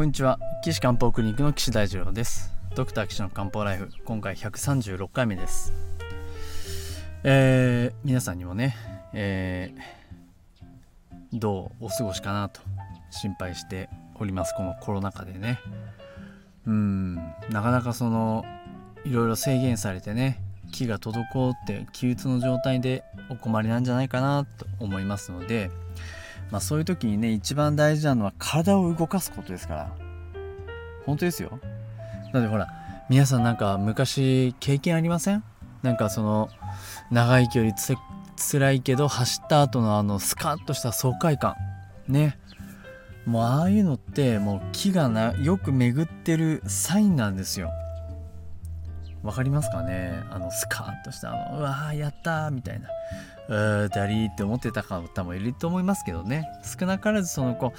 こんにちは。岸漢方クリニックの岸大二郎です。ドクター岸の漢方ライフ今回136回目です。えー、皆さんにもね、えー、どうお過ごしかなと心配しております。このコロナ禍でね。うんなかなかそのいろいろ制限されてね気が滞って気鬱の状態でお困りなんじゃないかなと思いますのでまあ、そういう時にね一番大事なのは体を動かすことですから。本当ですよ。だってほら皆さんなんか昔経験ありません？なんかその長い距離つ辛いけど走った後のあのスカッとした爽快感。ね。もうああいうのってもう気がなよく巡ってるサインなんですよ。わかりますかね？あのスカッとしたあのうわーやったーみたいな。ーだりーって思ってた方もいると思いますけどね。少なからずその子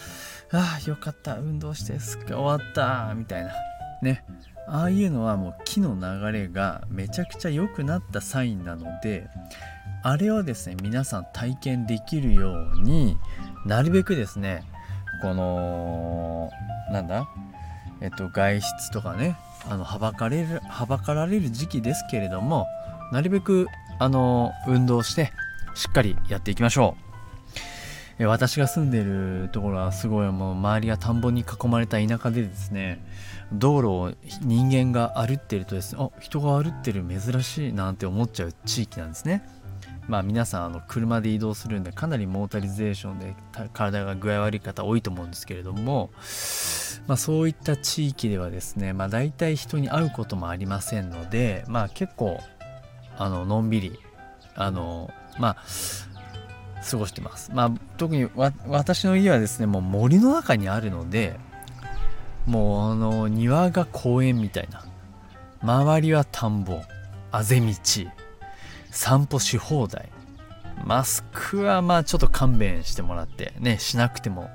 ああよかった運動して終わったみたいな。ね。ああいうのはもう木の流れがめちゃくちゃ良くなったサインなのであれをですね皆さん体験できるようになるべくですねこのなんだえっと外出とかねあのはばかれるはばかられる時期ですけれどもなるべくあの運動してしっかりやっていきましょう。え私が住んでるところはすごいもう周りが田んぼに囲まれた田舎でですね道路を人間が歩ってるとですねあ人が歩ってる珍しいなんて思っちゃう地域なんですねまあ皆さんあの車で移動するんでかなりモータリゼーションで体が具合悪い方多いと思うんですけれどもまあそういった地域ではですねまあ大体人に会うこともありませんのでまあ結構あののんびりあのまあ過ごしてます。まあ特に私の家はですねもう森の中にあるのでもうあの庭が公園みたいな周りは田んぼあぜ道散歩し放題マスクはまあちょっと勘弁してもらってねしなくても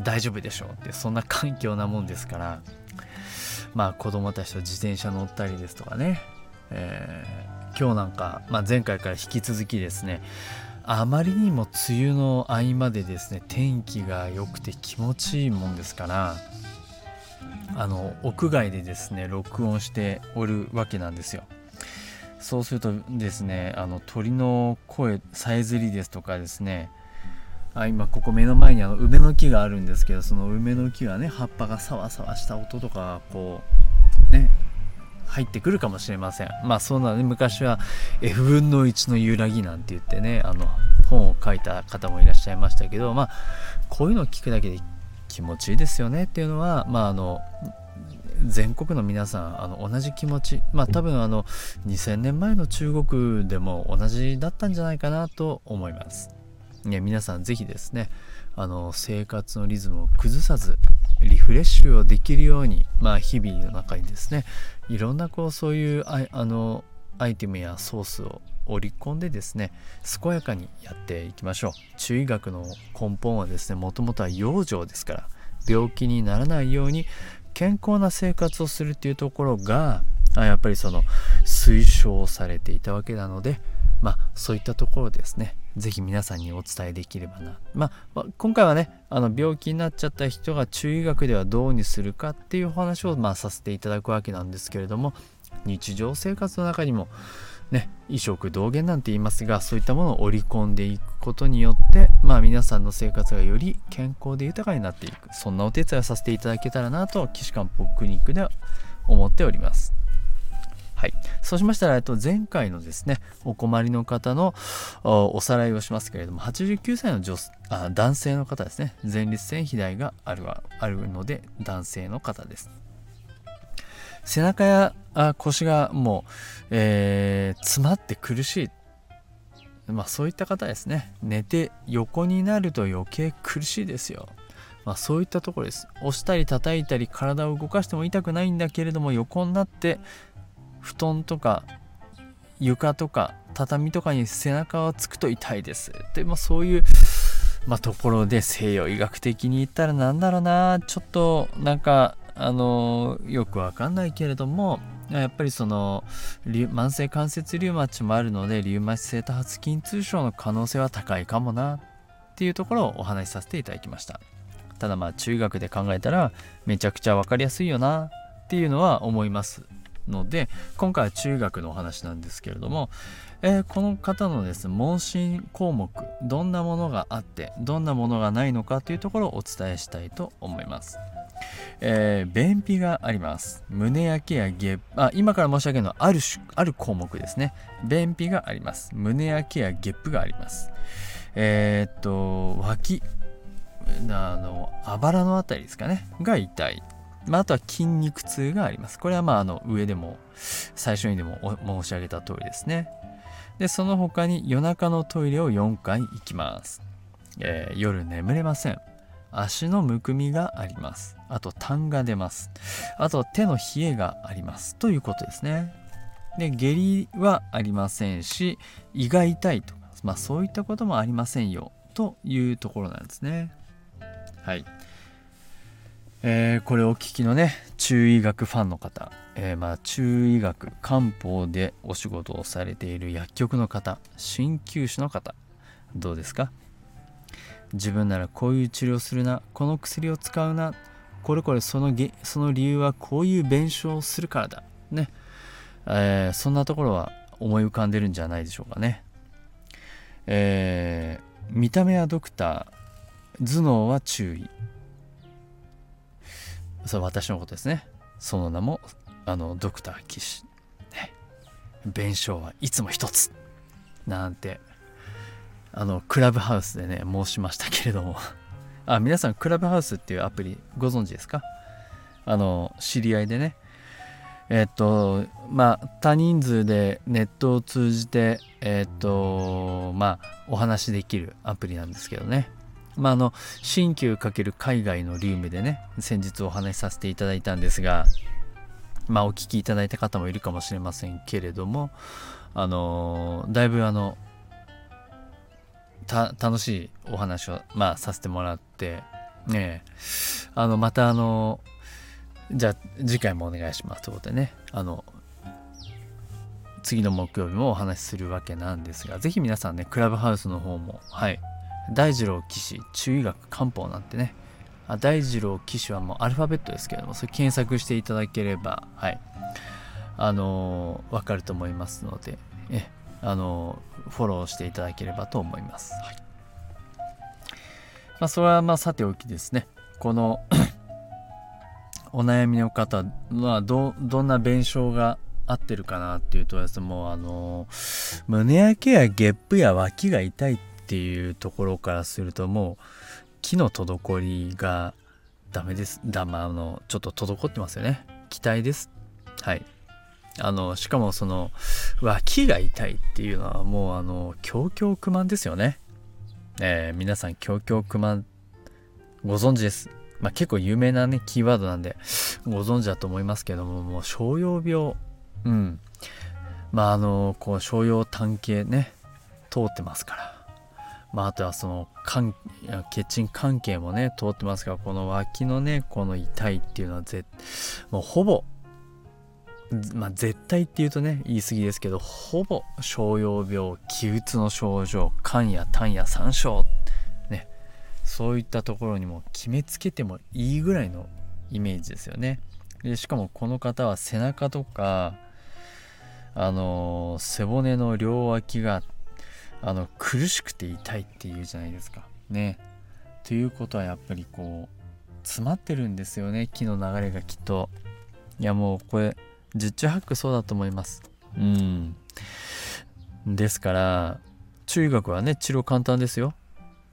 大丈夫でしょうってそんな環境なもんですからまあ子供たちと自転車乗ったりですとかね、えー今日なんか、まあ、前回から引き続きですねあまりにも梅雨の合間でですね天気が良くて気持ちいいもんですからあの屋外でですね録音しておるわけなんですよ。そうするとですねあの鳥の声さえずりですとかですねあ今ここ目の前にあの梅の木があるんですけどその梅の木がね葉っぱがサワサワした音とかこうね入ってくるかもしれませんまあそうなので昔は F 分の1の揺らぎなんて言ってねあの本を書いた方もいらっしゃいましたけどまあこういうのを聞くだけで気持ちいいですよねっていうのはまああの全国の皆さんあの同じ気持ちまあ多分あの2000年前の中国でも同じだったんじゃないかなと思います。皆さん是非ですねあの生活のリズムを崩さずリフレッシュをできるように、まあ、日々の中にですねいろんなこうそういうああのアイテムやソースを織り込んでですね健やかにやっていきましょう。中医学の根本はですねもともとは養生ですから病気にならないように健康な生活をするっていうところがやっぱりその推奨されていたわけなのでまあそういったところですね。是非皆さんにお伝えできればな、まあ、今回はねあの病気になっちゃった人が中医学ではどうにするかっていうお話をまあさせていただくわけなんですけれども日常生活の中にもね、異食同源なんて言いますがそういったものを織り込んでいくことによって、まあ、皆さんの生活がより健康で豊かになっていくそんなお手伝いをさせていただけたらなと岸漢方クニックでは思っております。はい、そうしましたら、えっと、前回のですねお困りの方のおさらいをしますけれども89歳の女あ男性の方ですね。前立腺肥大があるあるので男性の方です。背中やあ腰がもう、えー、詰まって苦しい。まあそういった方ですね。寝て横になると余計苦しいですよ。まあ、そういったところです。押したり叩いたり体を動かしても痛くないんだけれども横になって布団とか床とか畳とかに背中をつくと痛いです。でもそういう、まあ、ところで西洋医学的に言ったらなんだろうなちょっとなんかあのよくわかんないけれどもやっぱりその慢性関節リウマチもあるのでリウマチ性多発筋痛症の可能性は高いかもなっていうところをお話しさせていただきました。ただまあ中学で考えたらめちゃくちゃ分かりやすいよなっていうのは思います。ので今回は中学のお話なんですけれども、えー、この方のですね問診項目どんなものがあってどんなものがないのかというところをお伝えしたいと思います。えー、便秘があります。胸焼けやゲップ、あ、今から申し上げるのはある種、ある項目ですね。便秘があります。胸焼けやゲップがあります。えー、っと、脇、あの、あばらのあたりですかね、が痛い。まあ、あとは筋肉痛があります。これはまあ、あの、上でも、最初にでも申し上げた通りですね。で、その他に夜中のトイレを4回行きます。えー、夜眠れません。足のむくみがあります。あと、痰が出ます。あと、手の冷えがあります。ということですね。で、下痢はありませんし、胃が痛いとか、まあそういったこともありませんよ。というところなんですね。はい。えー、これお聞きのね、中医学ファンの方、えー、まあ中医学、漢方でお仕事をされている薬局の方、鍼灸師の方、どうですか？自分ならこういう治療するなこの薬を使うなこれこれそのその理由はこういう弁償をするからだね、えー、そんなところは思い浮かんでるんじゃないでしょうかね。えー、見た目はドクター頭脳は注意それ私のことですね。その名もあのドクター騎士、ね、弁償はいつも一つ。なんてあのクラブハウスでね申しましたけれども。あ皆さんクラブハウスっていうアプリご存知ですか？あの知り合いでね。えっとまあ多人数でネットを通じてえっとまあお話しできるアプリなんですけどね。まああの新旧×海外のリウムでね先日お話しさせていただいたんですがまあお聞きいただいた方もいるかもしれませんけれどもあのだいぶあの楽しいお話を、まあ、させてもらってねあのまたあのじゃあ次回もお願いしますということでねあの次の木曜日もお話しするわけなんですが是非皆さんねクラブハウスの方もはい。大二郎騎士中医学漢方なんてね。あ大二郎騎士はもうアルファベットですけれどもそれ検索していただければはい。あのー、分かると思いますのでえあのフォローしていただければと思います。はい。まあ、それはまあさておきですね。この お悩みの方はどどんな弁償が合ってるかなっていうとですねもうあの胸焼けやゲップや脇が痛いってていうところからするともう木の滞りがダメです。だまあのちょっと滞ってますよね。期待です。はい。あの、しかもその、脇が痛いっていうのはもうあの、強強不満ですよね。えー、皆さん強強不満ご存知です。まあ、結構有名なね、キーワードなんでご存知だと思いますけども、もう商用病、うん。まああの、こう、商用単形ね、通ってますから。まあ、あとはその血沈関係もね通ってますがこの脇のねこの痛いっていうのはぜもうほぼまあ、絶対っていうとね言い過ぎですけどほぼ商用病気鬱の症状肝や胆や山椒ねそういったところにも決めつけてもいいぐらいのイメージですよね。でしかもこの方は背中とかあの背骨の両脇があの苦しくて痛いっていうじゃないですかねということはやっぱりこう詰まってるんですよね気の流れがきっといやもうこれ十中八九そうだと思います。うん。ですから、中学はね、治療簡単ですよ。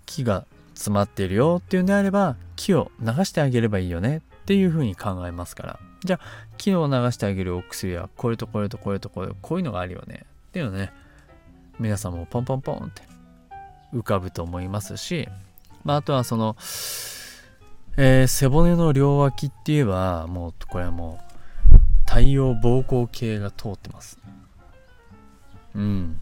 木が詰まっているよっていうんであれば、木を流してあげればいいよねっていうふうに考えますから。じゃあ、木を流してあげるお薬は、これとこれとこれとこれ、こういうのがあるよねっていうのね、皆さんもポンポンポンって浮かぶと思いますし、まあ、あとはその、えー、背骨の両脇って言えば、もう、これはもう、太陽膀胱系が通ってます。うん。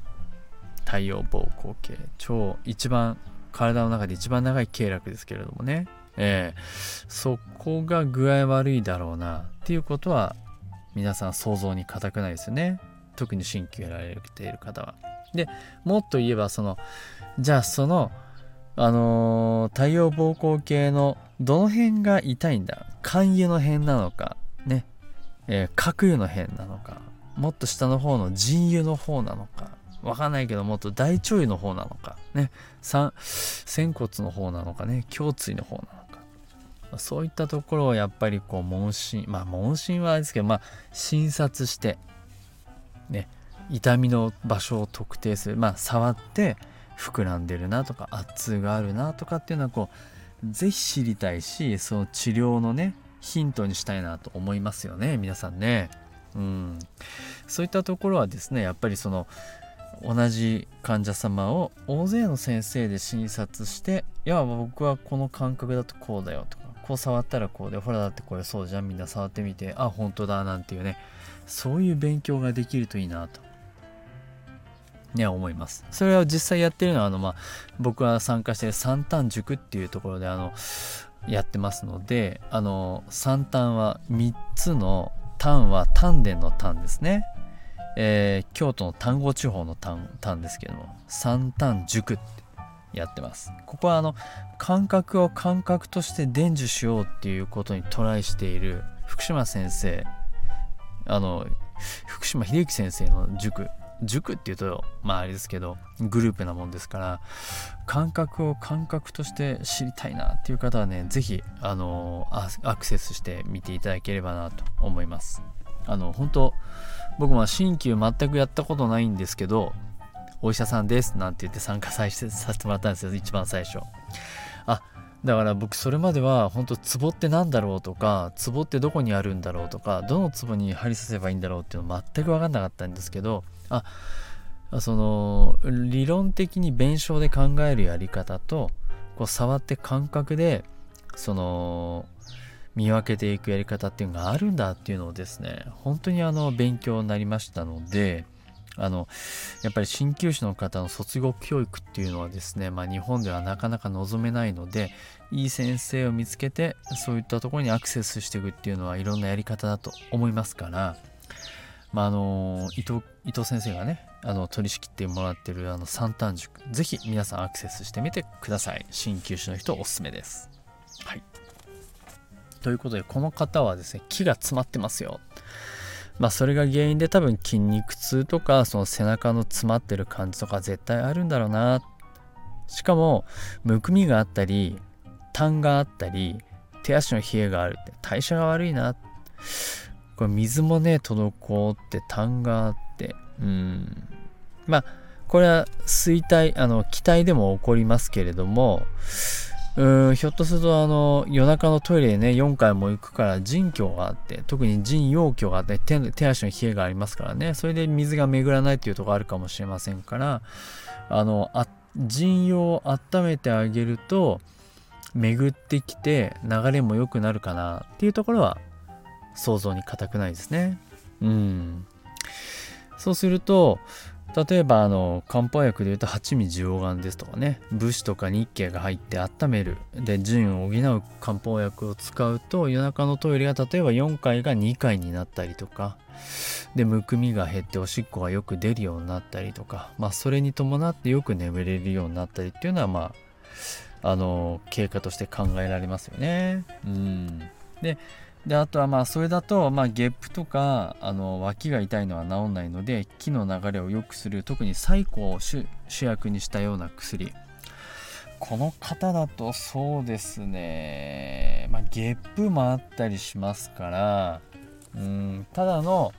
太陽膀胱系。超一番、体の中で一番長い経絡ですけれどもね。えー、そこが具合悪いだろうなっていうことは皆さん想像に難くないですよね。特に新規やられている方は。で、もっと言えばその、じゃあそのあのー、太陽膀胱系のどの辺が痛いんだ？肝油の辺なのか？ね、えー、油の辺なのか？もっと下の方の腎油の方なのか？わかんないけどもっと大腸油の方なのか？ね。三仙骨の方なのかね？胸椎の方なのか？そういったところをやっぱりこう問診まあ問診はあれですけどまあ診察してね。痛みの場所を特定する。まあ触って膨らんでるなとか圧痛があるなとかっていうのはこう是非知りたいしその治療のねヒントにしたいなと思いますよね皆さんね。うん、そういったところはですねやっぱりその同じ患者様を大勢の先生で診察していや僕はこの感覚だとこうだよとかこう触ったらこうでほらだってこれそうじゃんみんな触ってみてあ本当だなんていうねそういう勉強ができるといいなと。ね思います。それを実際やってるのはあのまあ僕が参加してる三端塾っていうところであのやってますのであの三端は3つの丹は丹田の丹ですね、えー、京都の丹後地方の丹丹ですけども三丹塾ってやってます。ここはあの感覚を感覚として伝授しようっていうことにトライしている福島先生あの福島秀幸先生の塾塾っていうとまああれですけどグループなもんですから感覚を感覚として知りたいなっていう方はね是非あのアクセスして見ていただければなと思います。あの本当僕も鍼灸全くやったことないんですけどお医者さんですなんて言って参加させてもらったんですよ一番最初。あだから僕それまでは本当ツボって何だろうとかツボってどこにあるんだろうとかどのツボに針刺せばいいんだろうっていうの全く分かんなかったんですけどあその理論的に弁証で考えるやり方とこう触って感覚でその見分けていくやり方っていうのがあるんだっていうのをですね本当にあの勉強になりましたのであのやっぱり鍼灸師の方の卒業教育っていうのはですね、まあ、日本ではなかなか望めないのでいい先生を見つけてそういったところにアクセスしていくっていうのはいろんなやり方だと思いますから、まあ、あの伊藤伊藤先生がねあの取り仕切ってもらってるあの三端塾ぜひ皆さんアクセスしてみてください。鍼灸師の人おすすめです。はい。ということでこの方はですね木が詰まってますよ。まあそれが原因で多分筋肉痛とかその背中の詰まってる感じとか絶対あるんだろうな。しかもむくみがあったり痰があったり手足の冷えがあるって代謝が悪いな。これ水もね滞って痰があって。うん。まあこれは衰退あの気体でも起こりますけれどもうんひょっとするとあの夜中のトイレでね4回も行くから腎虚があって特に腎陽虚があって手手足の冷えがありますからね。それで水が巡らないっていうところあるかもしれませんからあのあ腎陽を温めてあげると巡ってきて流れも良くなるかなっていうところは想像に難くないですね。うん。そうすると例えばあの漢方薬でいうと八味十黄丸ですとかね武士とか日経が入って温めるで腎を補う漢方薬を使うと夜中のトイレが例えば4回が2回になったりとかでむくみが減っておしっこがよく出るようになったりとかまあそれに伴ってよく眠れるようになったりっていうのはまああの経過として考えられますよね。うんでであとはまあそれだとまあゲップとかあの脇が痛いのは治んないので気の流れを良くする特にサイコを主役にしたような薬。この方だとそうですね。まあゲップもあったりしますからうんただの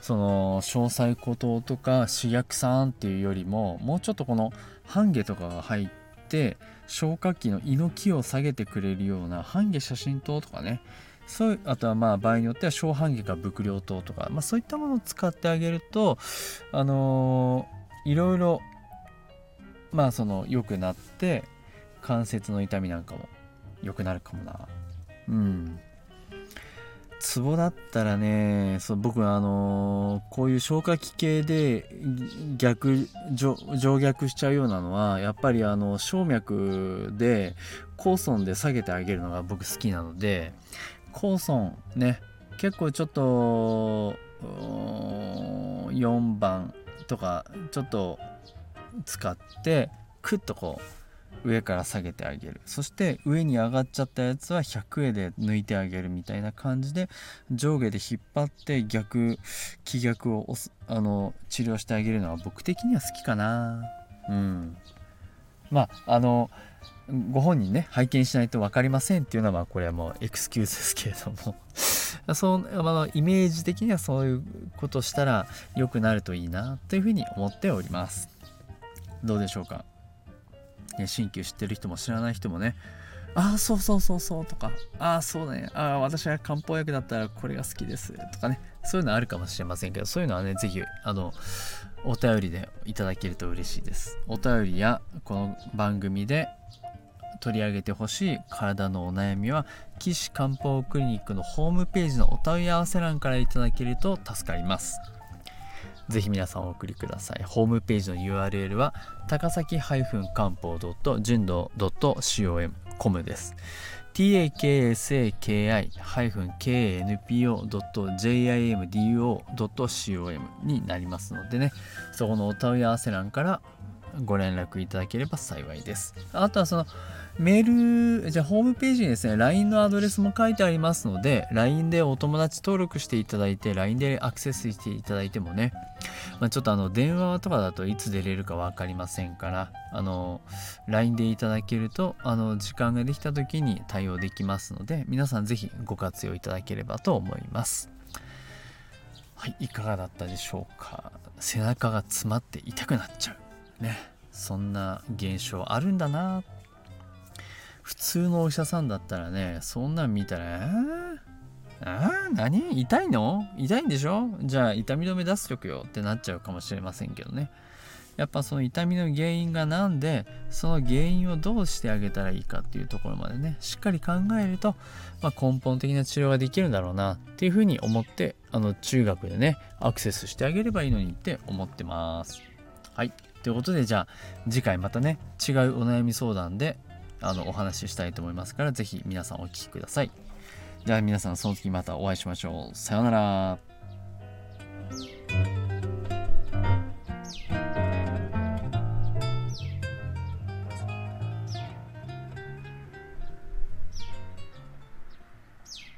その詳細孤島とか刺激酸っていうよりももうちょっとこの半下とかが入って消化器の胃の気を下げてくれるような半下写真灯とかねそうあとはまあ場合によっては小半月か伏量灯とか、まあ、そういったものを使ってあげるとあのー、いろいろまあその良くなって関節の痛みなんかも良くなるかもな。うん。ツボだったらねそう僕あのー、こういう消化器系で逆上逆しちゃうようなのはやっぱりあの静脈でコーソンで下げてあげるのが僕好きなのでコーソンね。結構ちょっと4番とかちょっと使ってクッとこう上から下げてあげる。そして上に上がっちゃったやつは100円で抜いてあげるみたいな感じで上下で引っ張って逆気逆をあの治療してあげるのは僕的には好きかな。うん。まああのご本人ね拝見しないと分かりませんっていうのはこれはもうエクスキューズですけれども。その、まあ、イメージ的にはそういうことしたら良くなるといいなというふうに思っております。どうでしょうか？ね、新旧知ってる人も知らない人もね、ああ、そうそうそうそうとか、ああ、そうね、ああ、私は漢方薬だったらこれが好きですとかね、そういうのあるかもしれませんけど、そういうのはね、ぜひ、あの、お便りでいただけると嬉しいです。お便りや、この番組で取り上げてほしい体のお悩みは岸漢方クリニックのホームページのお問い合わせ欄からいただけると助かります。ぜひ皆さんお送りください。ホームページの URL は高崎漢方純道 .com です。taksaki-knpo.jimdo.com になりますのでね、そこのお問い合わせ欄からご連絡いただければ幸いです。あとはそのメール、じゃあホームページにですね、LINE のアドレスも書いてありますので、LINE でお友達登録していただいて、LINE でアクセスしていただいてもね、まあ、ちょっとあの、電話とかだといつ出れるか分かりませんから、あの、LINE でいただけると、あの、時間ができた時に対応できますので、皆さんぜひご活用いただければと思います。はい、いかがだったでしょうか。背中が詰まって痛くなっちゃう。ね。そんな現象あるんだな普通のお医者さんだったらね、そんなん見たら、えー、あ何？痛いの？痛いんでしょ？じゃあ痛み止め出すとくよってなっちゃうかもしれませんけどね。やっぱその痛みの原因が何で、その原因をどうしてあげたらいいかっていうところまでね、しっかり考えると、まあ、根本的な治療ができるんだろうなっていうふうに思って、あの中学でね、アクセスしてあげればいいのにって思ってます。はい。ということで、じゃあ次回またね、違うお悩み相談であのお話ししたいと思いますから、ぜひ皆さんお聴きください。では皆さんその時またお会いしましょう。さようなら。